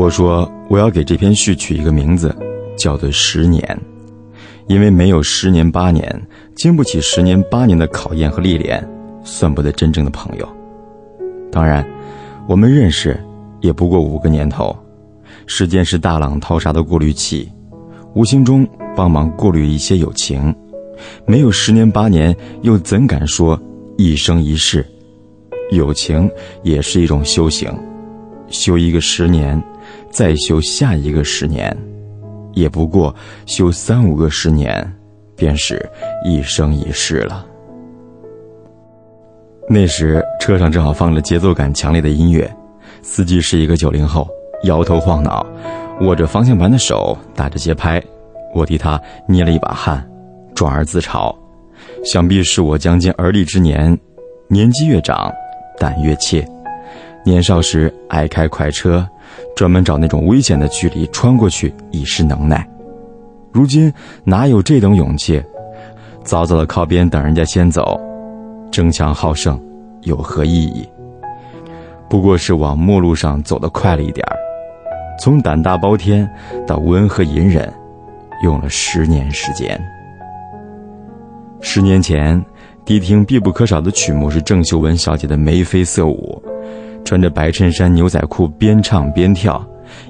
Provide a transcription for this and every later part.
我说我要给这篇序取一个名字，叫做“十年”，因为没有十年八年，经不起十年八年的考验和历练，算不得真正的朋友。当然，我们认识也不过五个年头，时间是大浪淘沙的过滤器，无形中帮忙过滤一些友情。没有十年八年，又怎敢说一生一世？友情也是一种修行，修一个十年，再修下一个十年，也不过修三五个十年，便是一生一世了。那时车上正好放着节奏感强烈的音乐，司机是一个九零后，摇头晃脑，握着方向盘的手打着节拍，我替他捏了一把汗，转而自嘲，想必是我将近而立之年，年纪越长。胆越怯，年少时爱开快车，专门找那种危险的距离穿过去以示能耐。如今哪有这等勇气？早早的靠边等人家先走，争强好胜有何意义？不过是往末路上走得快了一点儿。从胆大包天到温和隐忍，用了十年时间。十年前。迪厅必不可少的曲目是郑秀文小姐的眉飞色舞，穿着白衬衫牛仔裤边唱边跳，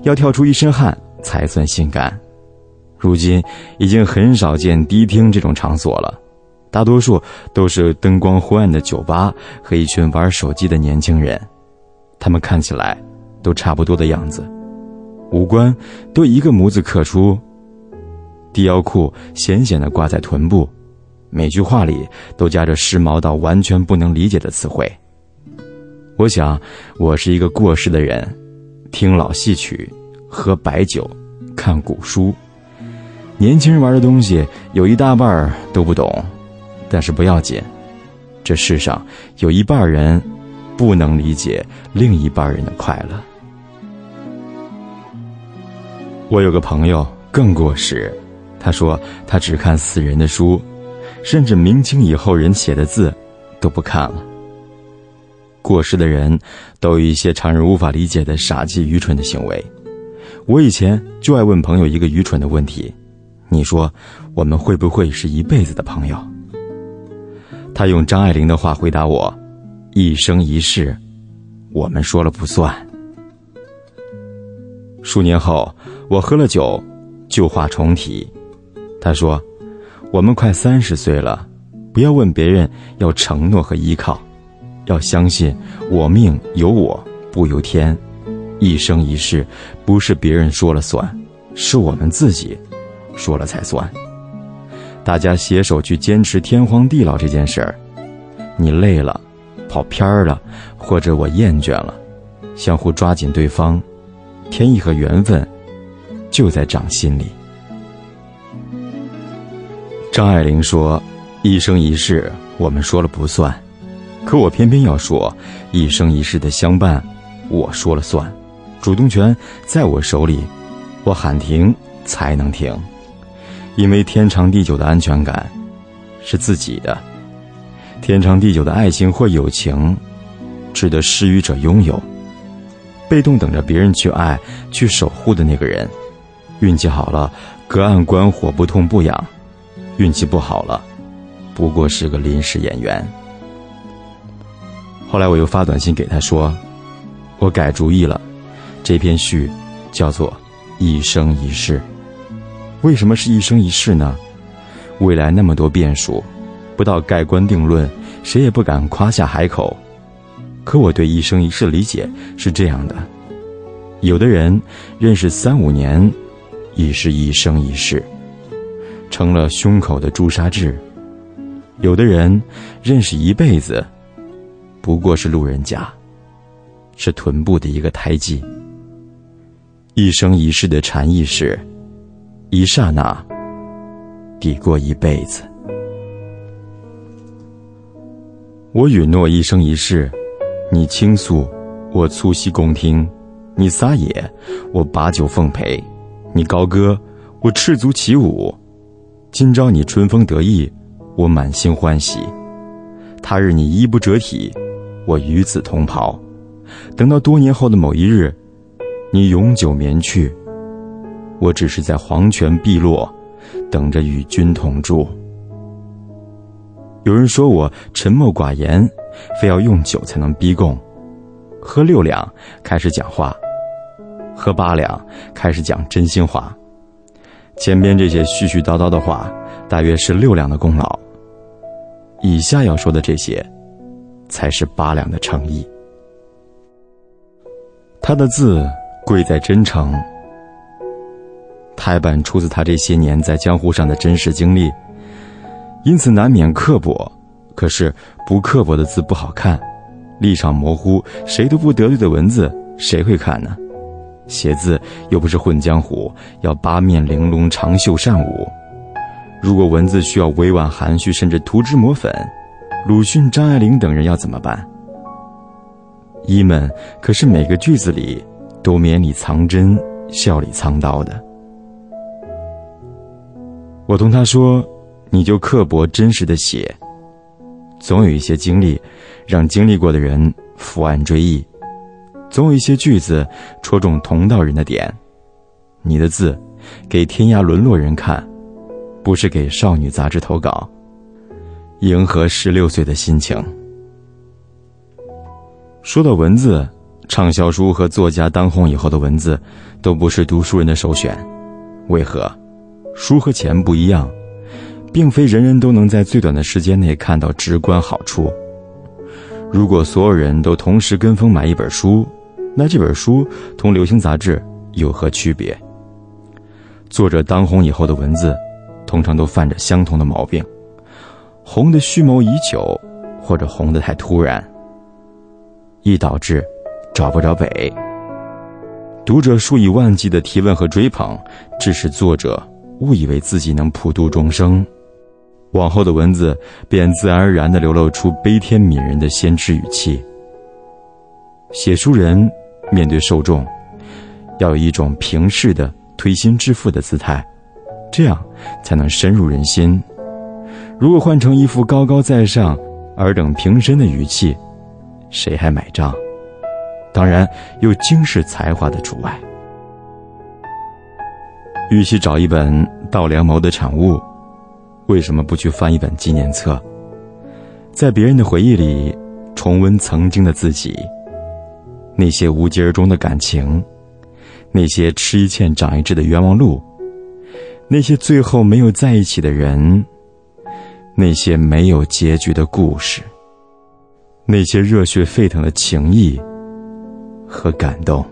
要跳出一身汗才算性感。如今已经很少见迪厅这种场所了，大多数都是灯光昏暗的酒吧和一群玩手机的年轻人，他们看起来都差不多的样子，五官都一个模子刻出，低腰裤显显地挂在臀部。每句话里都夹着时髦到完全不能理解的词汇。我想，我是一个过时的人，听老戏曲，喝白酒，看古书。年轻人玩的东西有一大半都不懂，但是不要紧，这世上有一半人不能理解另一半人的快乐。我有个朋友更过时，他说他只看死人的书。甚至明清以后人写的字，都不看了。过世的人都有一些常人无法理解的傻气愚蠢的行为。我以前就爱问朋友一个愚蠢的问题：你说我们会不会是一辈子的朋友？他用张爱玲的话回答我：一生一世，我们说了不算。数年后，我喝了酒，旧话重提。他说。我们快三十岁了，不要问别人要承诺和依靠，要相信我命由我不由天，一生一世不是别人说了算，是我们自己说了才算。大家携手去坚持天荒地老这件事儿，你累了，跑偏儿了，或者我厌倦了，相互抓紧对方，天意和缘分就在掌心里。张爱玲说：“一生一世，我们说了不算。可我偏偏要说，一生一世的相伴，我说了算。主动权在我手里，我喊停才能停。因为天长地久的安全感，是自己的。天长地久的爱情或友情，值得施予者拥有。被动等着别人去爱、去守护的那个人，运气好了，隔岸观火，不痛不痒。”运气不好了，不过是个临时演员。后来我又发短信给他说：“我改主意了，这篇序叫做‘一生一世’。为什么是一生一世呢？未来那么多变数，不到盖棺定论，谁也不敢夸下海口。可我对一生一世理解是这样的：有的人认识三五年，已是一生一世。”成了胸口的朱砂痣，有的人认识一辈子，不过是路人甲，是臀部的一个胎记。一生一世的禅意是，一刹那抵过一辈子。我允诺一生一世，你倾诉，我粗膝恭听；你撒野，我把酒奉陪；你高歌，我赤足起舞。今朝你春风得意，我满心欢喜；他日你衣不遮体，我与子同袍。等到多年后的某一日，你永久免去，我只是在黄泉碧落，等着与君同住。有人说我沉默寡言，非要用酒才能逼供，喝六两开始讲话，喝八两开始讲真心话。前边这些絮絮叨叨的话，大约是六两的功劳；以下要说的这些，才是八两的诚意。他的字贵在真诚，台版出自他这些年在江湖上的真实经历。因此难免刻薄，可是不刻薄的字不好看，立场模糊、谁都不得罪的文字，谁会看呢？写字又不是混江湖，要八面玲珑、长袖善舞。如果文字需要委婉含蓄，甚至涂脂抹粉，鲁迅、张爱玲等人要怎么办？一们可是每个句子里都绵里藏针、笑里藏刀的。我同他说。你就刻薄真实的写，总有一些经历，让经历过的人伏案追忆；总有一些句子戳中同道人的点。你的字，给天涯沦落人看，不是给少女杂志投稿，迎合十六岁的心情。说到文字，畅销书和作家当红以后的文字，都不是读书人的首选。为何？书和钱不一样。并非人人都能在最短的时间内看到直观好处。如果所有人都同时跟风买一本书，那这本书同流行杂志有何区别？作者当红以后的文字，通常都犯着相同的毛病：红的蓄谋已久，或者红的太突然，亦导致找不着北。读者数以万计的提问和追捧，致使作者误以为自己能普度众生。往后的文字便自然而然地流露出悲天悯人的先知语气。写书人面对受众，要有一种平视的推心置腹的姿态，这样才能深入人心。如果换成一副高高在上、尔等平身的语气，谁还买账？当然有惊世才华的除外。与其找一本道良谋的产物。为什么不去翻一本纪念册，在别人的回忆里重温曾经的自己？那些无疾而终的感情，那些吃一堑长一智的冤枉路，那些最后没有在一起的人，那些没有结局的故事，那些热血沸腾的情谊和感动。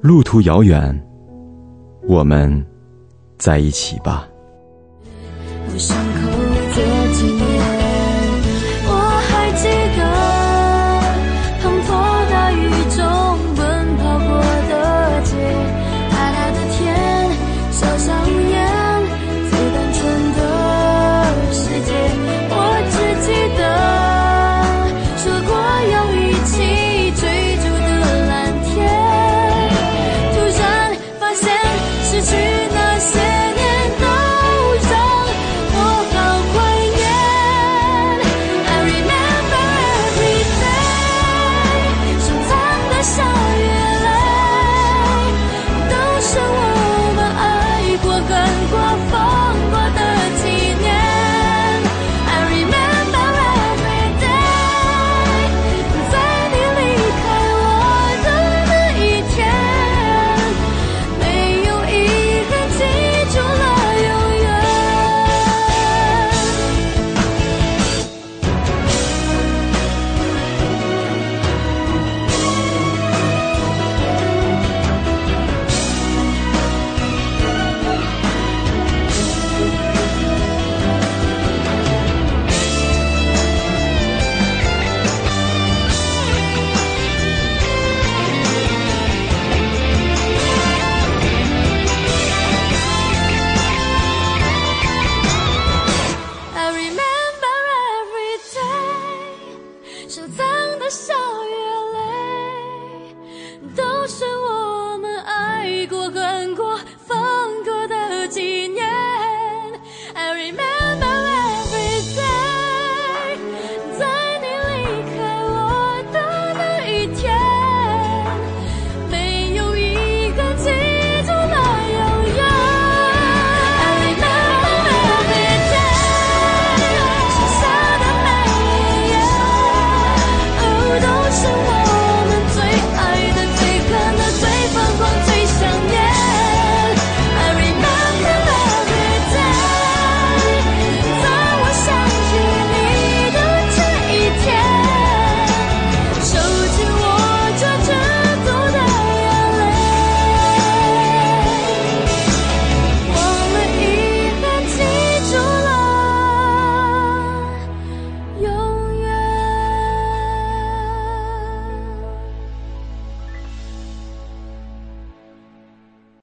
路途遥远，我们在一起吧。伤口。Ph